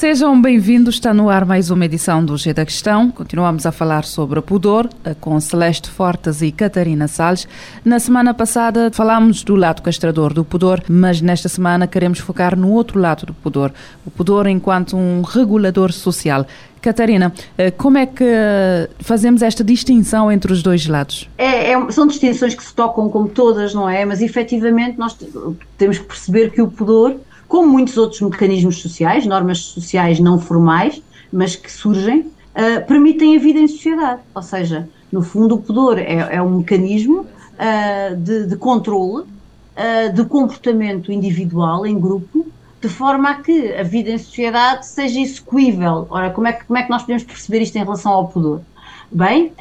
Sejam bem-vindos, está no ar mais uma edição do G da Questão. Continuamos a falar sobre pudor eh, com Celeste Fortes e Catarina Salles. Na semana passada falámos do lado castrador do pudor, mas nesta semana queremos focar no outro lado do pudor, o pudor enquanto um regulador social. Catarina, eh, como é que fazemos esta distinção entre os dois lados? É, é, são distinções que se tocam como todas, não é? Mas efetivamente nós temos que perceber que o pudor como muitos outros mecanismos sociais, normas sociais não formais, mas que surgem, uh, permitem a vida em sociedade. Ou seja, no fundo, o pudor é, é um mecanismo uh, de, de controle uh, de comportamento individual, em grupo, de forma a que a vida em sociedade seja execuível. Ora, como é que, como é que nós podemos perceber isto em relação ao pudor? Bem,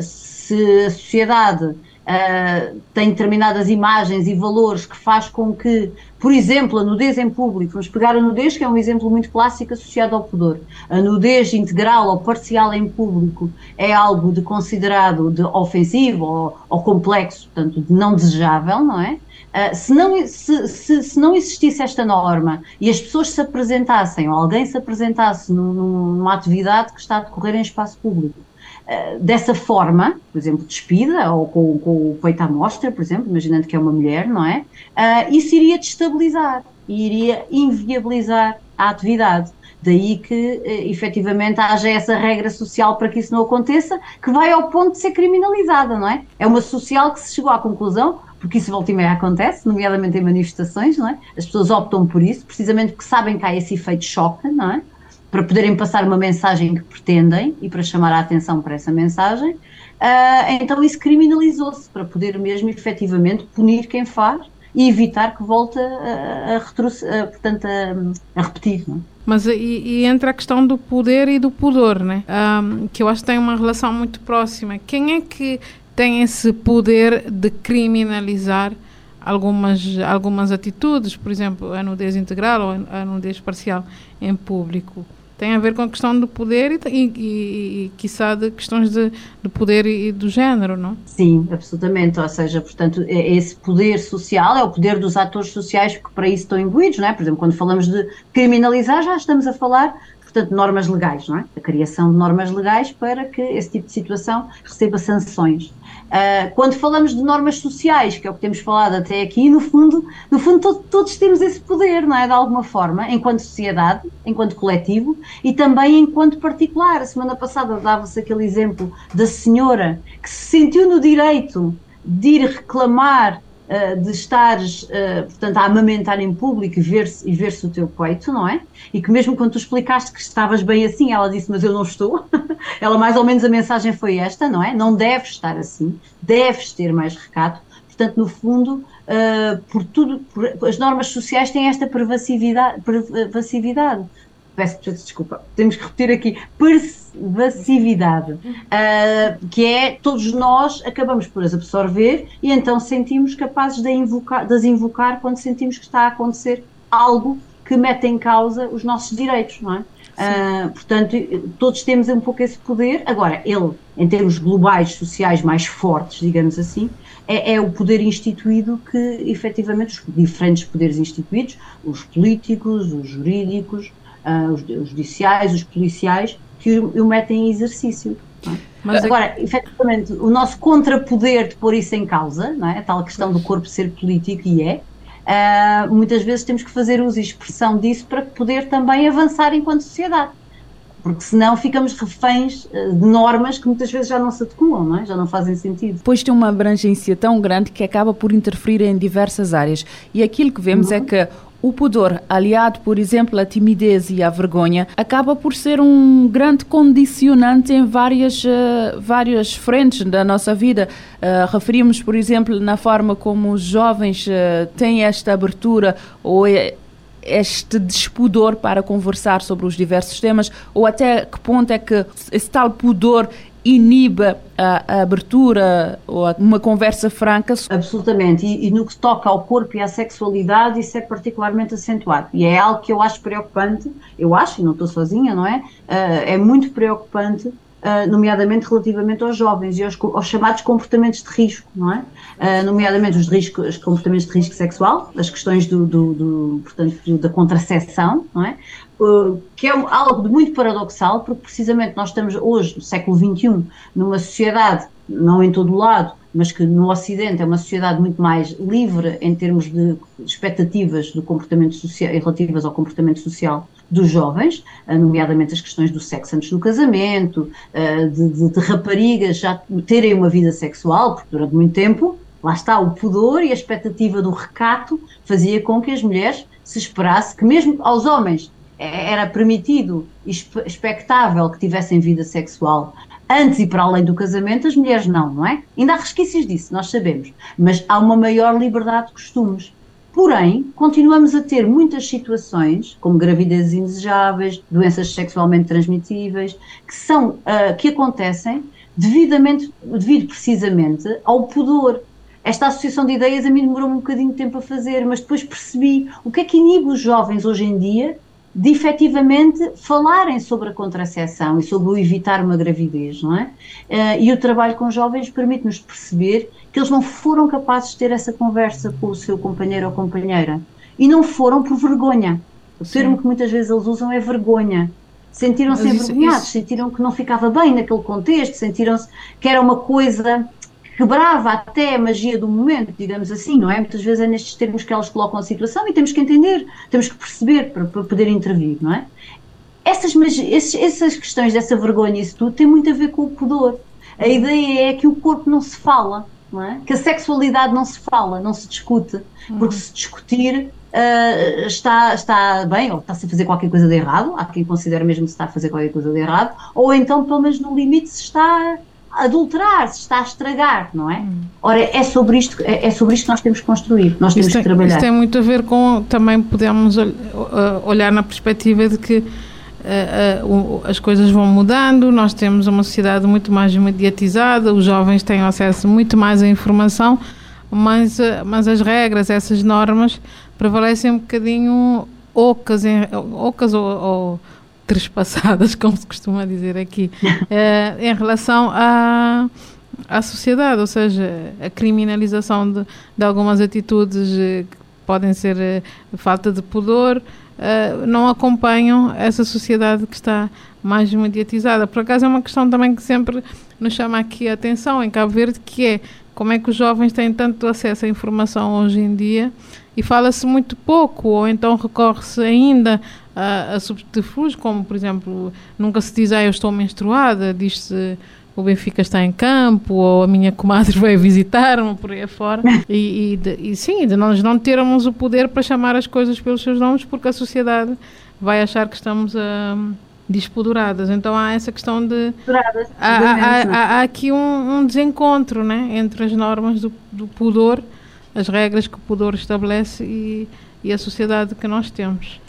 se a sociedade uh, tem determinadas imagens e valores que faz com que, por exemplo, a nudez em público, vamos pegar a nudez, que é um exemplo muito clássico associado ao pudor, a nudez integral ou parcial em público é algo de considerado de ofensivo ou, ou complexo, portanto, de não desejável, não é? Uh, se, não, se, se, se, não existisse esta norma e as pessoas se apresentassem, ou alguém se apresentasse num, numa atividade que está a decorrer em espaço público, eh, dessa forma, por exemplo, despida ou com, com, o peito à mostra, por exemplo, imaginando que é uma mulher, não é? Uh, isso iria destabilizar e iria inviabilizar a atividade. Daí que, uh, efetivamente, haja essa regra social para que isso não aconteça, que vai ao ponto de ser criminalizada, não é? É uma social que se chegou à conclusão, porque isso volta e meia acontece, nomeadamente em manifestações, não é? As pessoas optam por isso, precisamente porque sabem que há esse efeito choque, não é? Para poderem passar uma mensagem que pretendem e para chamar a atenção para essa mensagem, uh, então isso criminalizou-se para poder mesmo efetivamente punir quem faz e evitar que volte a, a, a, portanto, a, repetir. Não é? Mas e, e, entra a questão do poder e do pudor, né? Um, que eu acho que tem uma relação muito próxima. Quem é que tem esse poder de criminalizar algumas, algumas atitudes, por exemplo, a nudez integral ou a nudez parcial em público? tem a ver com a questão do poder e, e, e, e quiçá, de questões de, de poder e, do género, não? Sim, absolutamente. Ou seja, portanto, é esse poder social é o poder dos atores sociais que para isso estão imbuídos, não é? Por exemplo, quando falamos de criminalizar, já estamos a falar portanto, normas legais, não é? A criação de normas legais para que esse tipo de situação receba sanções. Uh, quando falamos de normas sociais, que é o que temos falado até aqui, no fundo, no fundo to todos temos esse poder, não é? De alguma forma, enquanto sociedade, enquanto coletivo e também enquanto particular. A semana passada dava-se aquele exemplo da senhora que se sentiu no direito de ir reclamar uh, de estares, uh, portanto, a amamentar em público e ver-se ver o teu peito, não é? E que mesmo quando tu explicaste que estavas bem assim, ela disse, mas eu não estou. ela mais ou menos a mensagem foi esta, não é? Não deves estar assim, deves ter mais recado. Portanto, no fundo, uh, por tudo, por, as normas sociais têm esta pervasividade, pervasividade peço desculpa, temos que repetir aqui, pervasividade, uh, que é todos nós acabamos por as absorver e então sentimos capazes de, invocar, de as invocar quando sentimos que está a acontecer algo que mete em causa os nossos direitos, não é? Uh, portanto, todos temos um pouco esse poder. Agora, ele, em termos globais, sociais mais fortes, digamos assim, é, é, o poder instituído que, efetivamente, os diferentes poderes instituídos, os políticos, os jurídicos, uh, os, os, judiciais, os policiais, que o, o metem em exercício. É? Mas Agora, é... efetivamente, o nosso contrapoder de pôr isso em causa, não é? a tal questão do corpo ser político, e é, uh, muitas vezes temos que fazer uso e expressão disso para poder também avançar enquanto sociedade porque senão ficamos reféns ah, de normas que muitas vezes já não se adequam, não é? já não fazem sentido. Pois tem uma abrangência tão grande que acaba por interferir em diversas áreas. E aquilo que vemos é uhum. é que o pudor, aliado, por exemplo, à timidez e à vergonha, acaba por ser um grande condicionante em várias, uh, várias frentes da nossa vida. Uh, referimos, por exemplo, na forma como os jovens uh, têm esta abertura ou este despudor para conversar sobre os diversos temas, ou até que ponto é que esse tal pudor iniba a, a abertura ou a uma conversa franca? Absolutamente, e, e, no que toca ao corpo e à sexualidade, isso é particularmente acentuado. E é algo que eu acho preocupante, eu acho, e não estou sozinha, não é? Uh, é muito preocupante Uh, nomeadamente relativamente aos jovens e aos, aos, chamados comportamentos de risco, não é? Uh, nomeadamente os, risco, os comportamentos de risco sexual, as questões do, do, do portanto, da contracepção, não é? Uh, que é algo de muito paradoxal, porque precisamente nós estamos hoje, no século XXI, numa sociedade, não em todo lado, mas que no Ocidente é uma sociedade muito mais livre em termos de expectativas do comportamento social, relativas ao comportamento social dos jovens, eh, nomeadamente as questões do sexo antes do casamento, eh, de, de, de raparigas já terem uma vida sexual, porque durante muito tempo lá está, o pudor e a expectativa do recato fazia com que as mulheres se esperasse que mesmo aos homens eh, era permitido e expectável que tivessem vida sexual antes e para além do casamento, as mulheres não, não é? Ainda há resquícios disso, nós sabemos, mas há uma maior liberdade de costumes. Porém, continuamos a ter muitas situações, como gravidezes indesejáveis, doenças sexualmente transmitíveis, que são, uh, que acontecem devidamente, devido precisamente ao pudor. Esta associação de ideias a mim demorou um bocadinho de tempo a fazer, mas depois percebi o que é que inibe os jovens hoje em dia de efetivamente falarem sobre a contracepção e sobre o evitar uma gravidez, não é? Uh, e o trabalho com jovens permite-nos perceber que eles não foram capazes de ter essa conversa com o seu companheiro ou companheira. E não foram por vergonha. O Sim. termo que muitas vezes eles usam é vergonha. Sentiram-se envergonhados, sentiram que não ficava bem naquele contexto, sentiram-se que era uma coisa quebrava até a magia do momento, digamos assim, não é? Muitas vezes é nestes termos que elas colocam a situação e temos que entender, temos que perceber para, para poder intervir, não é? Essas, esses, essas questões dessa vergonha e isso tudo tem muito a ver com o pudor. A ideia é que o corpo não se fala, é? Que a sexualidade não se fala, não se discute, porque se discutir uh, está, está bem, ou está-se a fazer qualquer coisa de errado, há quem considere mesmo que se está a fazer qualquer coisa de errado, ou então, pelo menos no limite, se está adulterar, se está a estragar, não é? Uhum. Ora, é sobre isto, é, é sobre isto que nós temos que construir, nós temos que trabalhar. Isto tem muito a ver com, também podemos olhar na perspectiva de que uh, uh, as coisas vão mudando, nós temos uma sociedade muito mais mediatizada, os jovens têm acesso muito mais à informação, mas, uh, mas as regras, essas normas, prevalecem um bocadinho ocas, ocas ou, ou trespassadas, como se costuma dizer aqui, em relação à, à sociedade, ou seja, a criminalização de, de algumas atitudes que podem ser falta de pudor, uh, não acompanham essa sociedade que está mais mediatizada. Por acaso é uma questão também que sempre nos chama aqui a atenção em Cabo Verde, que é como é que os jovens têm tanto acesso à informação hoje em dia e fala-se muito pouco, ou então recorre-se ainda a, a subterfúgios, como por exemplo, nunca se diz, ah, eu estou menstruada, diz-se o Benfica está em campo, ou a minha comadre vai visitar-me, por aí afora. E, e, de, e sim, de nós não termos o poder para chamar as coisas pelos seus nomes, porque a sociedade vai achar que estamos a. Uh, despoduradas. Então há essa questão de. Há, há, há, há, aqui um, um, desencontro né, entre as normas do, do, pudor, as regras que o pudor estabelece e, e a sociedade que nós temos.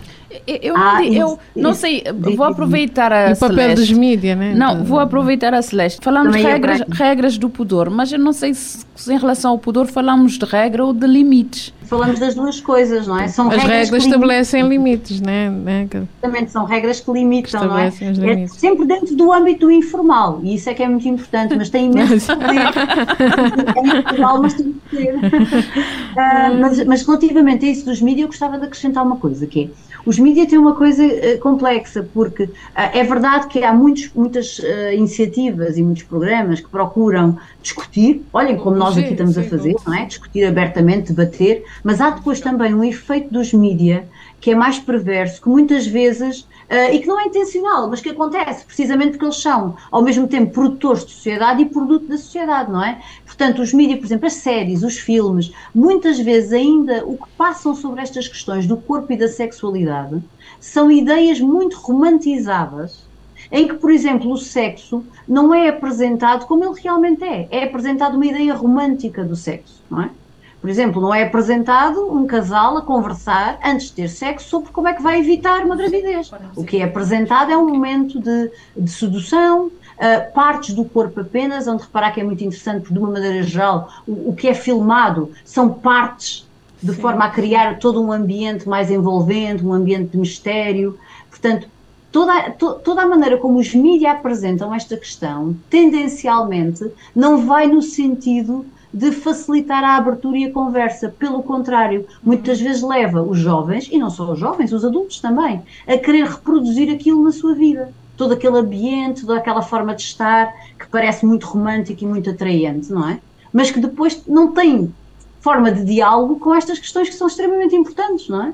Eu, ah, eu isso, não sei, vou aproveitar a o papel Celeste. dos mídias, né? Não, vou aproveitar a Celeste. Falamos de regras, regras do pudor, mas eu não sei se, se, em relação ao pudor falamos de regra ou de limites. Falamos das duas coisas, não é? São As regras, regras estabelecem limites, né? né? Exatamente, são regras que limitam, que não é? é? Sempre dentro do âmbito informal, e isso é que é muito importante, mas tem imenso poder. é informal, mas tem que ter. Uh, mas, mas relativamente a isso dos mídias, eu gostava de acrescentar uma coisa, que é os mídias têm uma coisa uh, complexa, porque uh, é verdade que há muitos, muitas uh, iniciativas e muitos programas que procuram discutir, olhem como nós sim, aqui estamos sim, a fazer, não é? Discutir abertamente, debater, mas há depois também um efeito dos mídias que é mais perverso, que muitas vezes, uh, e que não é intencional, mas que acontece precisamente porque eles são, ao mesmo tempo, produtores de sociedade e produto da sociedade, não é? Portanto, os mídias, por exemplo, as séries, os filmes, muitas vezes ainda o que passam sobre estas questões do corpo e da sexualidade são ideias muito romantizadas em que, por exemplo, o sexo não é apresentado como ele realmente é. É apresentado uma ideia romântica do sexo, não é? Por exemplo, não é apresentado um casal a conversar antes de ter sexo sobre como é que vai evitar uma gravidez. O que é apresentado é um momento de, de sedução, uh, partes do corpo apenas, onde reparar que é muito interessante, porque de uma maneira geral, o, o que é filmado são partes de Sim. forma a criar todo um ambiente mais envolvente, um ambiente de mistério. Portanto, toda, to, toda a maneira como os mídias apresentam esta questão, tendencialmente, não vai no sentido de facilitar a abertura e a conversa. Pelo contrário, muitas vezes leva os jovens, e não só os jovens, os adultos também, a querer reproduzir aquilo na sua vida. Todo aquele ambiente, toda aquela forma de estar que parece muito romântico e muito atraente, não é? Mas que depois não tem forma de diálogo com estas questões que são extremamente importantes, não é?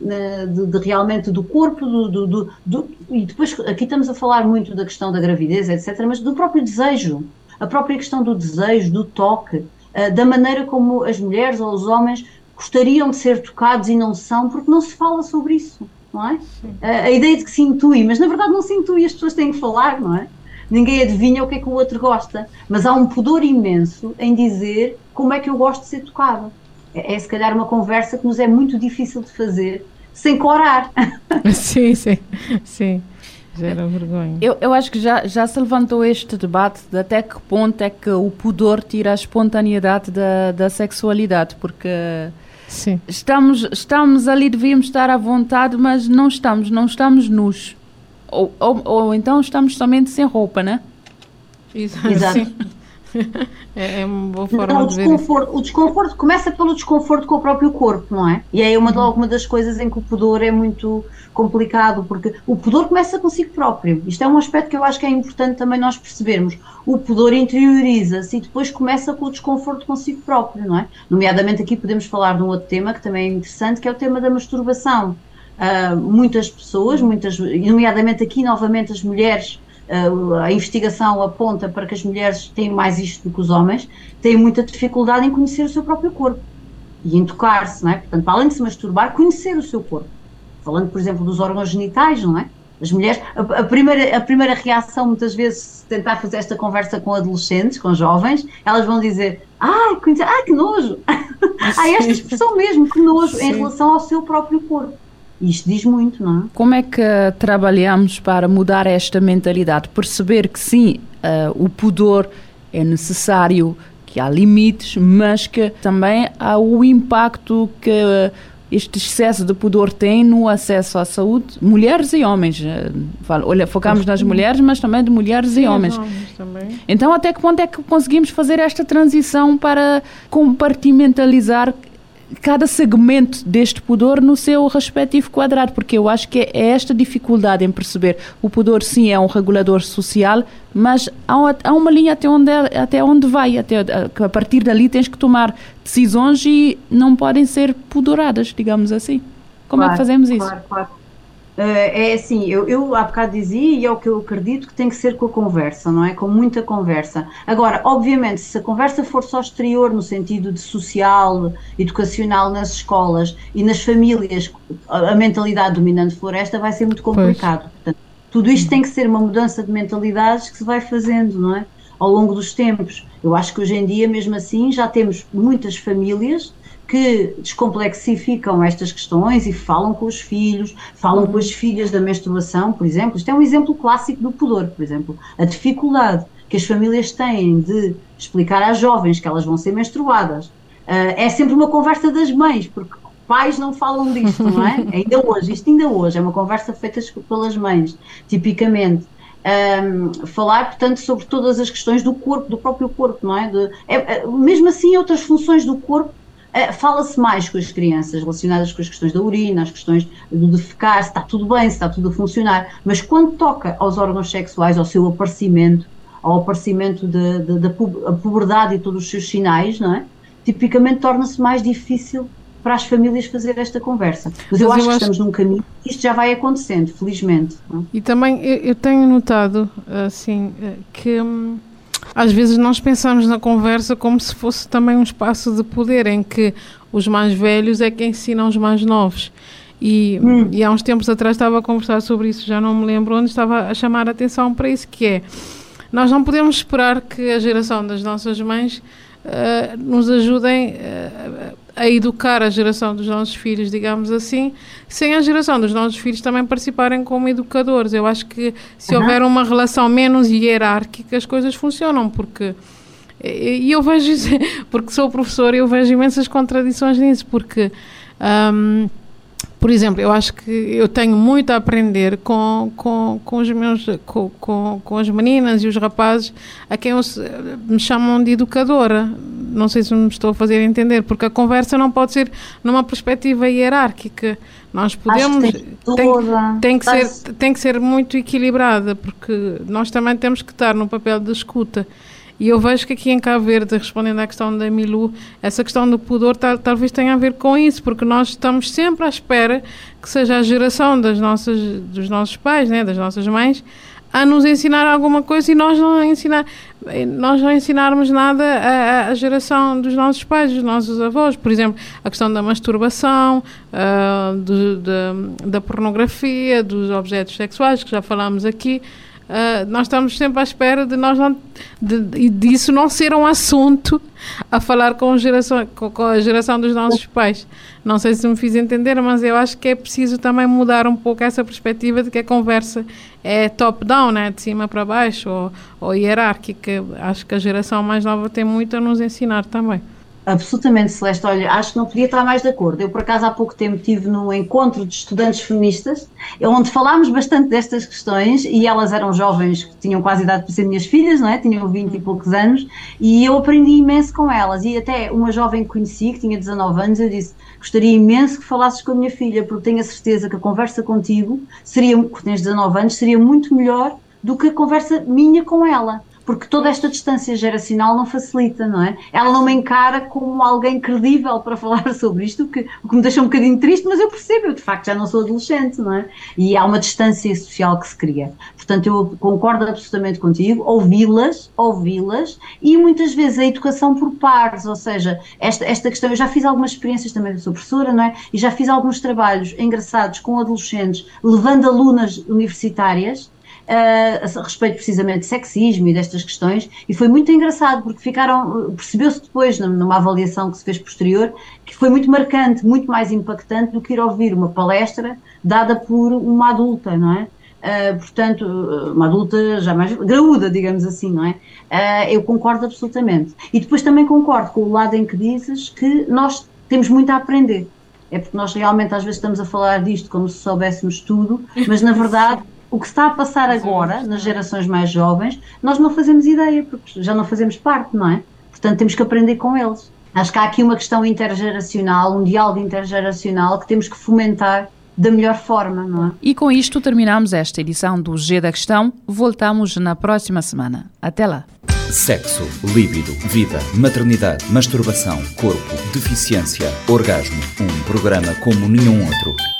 De, de, realmente do corpo, do, do, do, e depois aqui estamos a falar muito da questão da gravidez, etc., mas do próprio desejo, a própria questão do desejo, do toque, uh, da maneira como as mulheres ou os homens gostariam de ser tocados e não são, porque não se fala sobre isso, não é? Uh, a ideia de que se intui, mas na verdade não se intui, as pessoas têm que falar, não é? Ninguém adivinha o que é que o outro gosta, mas há um pudor imenso em dizer como é que eu gosto de ser tocado. É, é se calhar uma conversa que nos é muito difícil de fazer sem corar. sim, sim, sim. Gera vergonha. Eu, eu acho que já, já se levantou este debate de até que ponto é que o pudor tira a espontaneidade da, da sexualidade, porque Sim. Estamos, estamos ali, devíamos estar à vontade, mas não estamos, não estamos nus. Ou, ou, ou então estamos somente sem roupa, né? Exato. Exato. É, é, uma boa forma não, o de desconforto, ver. O desconforto começa pelo desconforto com o próprio corpo, não é? E é uma, uhum. uma das coisas em que o pudor é muito complicado, porque o pudor começa consigo próprio. Isto é um aspecto que eu acho que é importante também nós percebermos. O pudor interioriza-se e depois começa com o desconforto consigo próprio, não é? Nomeadamente aqui podemos falar de um outro tema que também é interessante, que é o tema da masturbação. Uh, muitas pessoas, muitas, nomeadamente aqui novamente as mulheres, a investigação aponta para que as mulheres têm mais isto do que os homens, têm muita dificuldade em conhecer o seu próprio corpo e em tocar-se, não é? Portanto, além de se masturbar, conhecer o seu corpo. Falando, por exemplo, dos órgãos genitais, não é? As mulheres, a, a, primeira, a primeira reação, muitas vezes, se tentar fazer esta conversa com adolescentes, com jovens, elas vão dizer: Ai, conhecer, ai que nojo! Há esta expressão mesmo, que nojo, Sim. em relação ao seu próprio corpo. Isto diz muito, não é? Como é que trabalhamos para mudar esta mentalidade? Perceber que sim, uh, o pudor é necessário, que há limites, mas que também há o impacto que este excesso de pudor tem no acesso à saúde, mulheres e homens. Eh, olha, focamos nas mulheres, mas também de mulheres Sim, e homens. homens então, até que ponto é que conseguimos fazer esta transição para compartimentalizar cada segmento deste pudor no seu respectivo quadrado, porque eu acho que é esta dificuldade em perceber. O pudor, sim, é um regulador social, mas há, uma linha até onde, até onde vai, até, a partir dali tens que tomar decisões e não podem ser pudoradas, digamos assim. Como claro, é que fazemos isso? Claro, claro. Eh, é assim, eu, eu há bocado dizia e é o que eu acredito que tem que ser com a conversa, não é? Com muita conversa. Agora, obviamente, se a conversa for só exterior, no sentido de social, educacional nas escolas e nas famílias, a, a mentalidade dominante floresta vai ser muito complicado. Portanto, tudo isto tem que ser uma mudança de mentalidades que se vai fazendo, não é? Ao longo dos tempos. Eu acho que hoje em dia, mesmo assim, já temos muitas famílias que descomplexificam estas questões e falam com os filhos, falam com as filhas da menstruação, por exemplo. Isto é um exemplo clássico do pudor, por exemplo. A dificuldade que as famílias têm de explicar às jovens que elas vão ser menstruadas. Uh, é sempre uma conversa das mães, porque pais não falam disto, não é? ainda hoje, isto ainda hoje, é uma conversa feita pelas mães, tipicamente. Um, falar, portanto, sobre todas as questões do corpo, do próprio corpo, não é? De, é, é mesmo assim, outras funções do corpo Fala-se mais com as crianças relacionadas com as questões da urina, as questões do defecar, se está tudo bem, se está tudo a funcionar, mas quando toca aos órgãos sexuais, ao seu aparecimento, ao aparecimento da puberdade e todos os seus sinais, não é? tipicamente torna-se mais difícil para as famílias fazer esta conversa. Mas, Mas eu, acho que estamos num caminho isto já vai acontecendo, felizmente. É? E também eu, tenho notado assim eh, que. Às vezes nós pensamos na conversa como se fosse também um espaço de poder em que os mais velhos é que ensinam os mais novos. E, hum. e há uns tempos atrás estava a conversar sobre isso, já não me lembro onde, estava a chamar a atenção para isso, que é, nós não podemos esperar que a geração das nossas mães uh, nos ajudem uh, a educar a geração dos nossos filhos, digamos assim, sem a geração dos nossos filhos também participarem como educadores. Eu acho que se uhum. houver uma relação menos hierárquica, as coisas funcionam, porque e eu vejo, porque sou professor, eu vejo imensas contradições nisso, porque um, por exemplo, eu acho que eu tenho muito a aprender com, com, com os meus com, com, com as meninas e os rapazes a quem eu, me chamam de educadora. Não sei se me estou a fazer entender, porque a conversa não pode ser numa perspectiva hierárquica. Nós podemos tem, tem, tem, que ser tem que ser muito equilibrada, porque nós também temos que estar no papel de escuta. E eu vejo que aqui em Cabo Verde, respondendo à questão da Milu, essa questão do pudor tal, talvez tenha a ver com isso, porque nós estamos sempre à espera que seja a geração das nossas, dos nossos pais, né, das nossas mães, a nos ensinar alguma coisa e nós não ensinar nós não ensinarmos nada à, geração dos nossos pais, dos nossos avós, por exemplo, a questão da masturbação, uh, do, da pornografia, dos objetos sexuais que já falámos aqui, Uh, nós estamos sempre à espera de nós não, de, disso não ser um assunto a falar com, geração, com, com, a geração dos nossos pais. Não sei se me fiz entender, mas eu acho que é preciso também mudar um pouco essa perspectiva de que a conversa é top-down, né? de cima para baixo, ou, ou hierárquica. Acho que a geração mais nova tem muito a nos ensinar também. Absolutamente, Celeste. Olha, acho que não podia estar mais de acordo. Eu, por acaso, há pouco tempo estive no encontro de estudantes feministas, onde falámos bastante destas questões e elas eram jovens que tinham quase idade para ser minhas filhas, não é? Tinham 20 e poucos anos e eu aprendi imenso com elas. E até uma jovem que conheci, que tinha 19 anos, eu disse: Gostaria imenso que falasses com a minha filha, porque tenho a certeza que a conversa contigo seria, que tens 19 anos, seria muito melhor do que a conversa minha com ela porque toda esta distância geracional não facilita, não é? Ela não me encara como alguém credível para falar sobre isto, o que, o que me deixa um bocadinho triste, mas eu percebo, eu de facto já não sou adolescente, não é? E há uma distância social que se cria. Portanto, eu concordo absolutamente contigo, ouvi-las, ouvi-las, e muitas vezes a educação por pares, ou seja, esta, esta questão, eu já fiz algumas experiências também, sou professora, não é? E já fiz alguns trabalhos engraçados com adolescentes, levando alunas universitárias, uh, a respeito precisamente de sexismo e destas questões, e foi muito engraçado porque ficaram, percebeu-se depois, numa avaliação que se fez posterior, que foi muito marcante, muito mais impactante do que ir ouvir uma palestra dada por uma adulta, não é? Uh, portanto, uma adulta já mais graúda, digamos assim, não é? Uh, eu concordo absolutamente. E depois também concordo com o lado em que dizes que nós temos muito a aprender. É porque nós realmente às vezes estamos a falar disto como se soubéssemos tudo, mas na verdade o que está a passar agora nas gerações mais jovens, nós não fazemos ideia, porque já não fazemos parte, não é? Portanto, temos que aprender com eles. Acho que há aqui uma questão intergeracional, um diálogo intergeracional que temos que fomentar da melhor forma, não é? E com isto terminamos esta edição do G da Questão. Voltamos na próxima semana. Até lá. Sexo, líbido, vida, maternidade, masturbação, corpo, deficiência, orgasmo. Um programa como nenhum outro.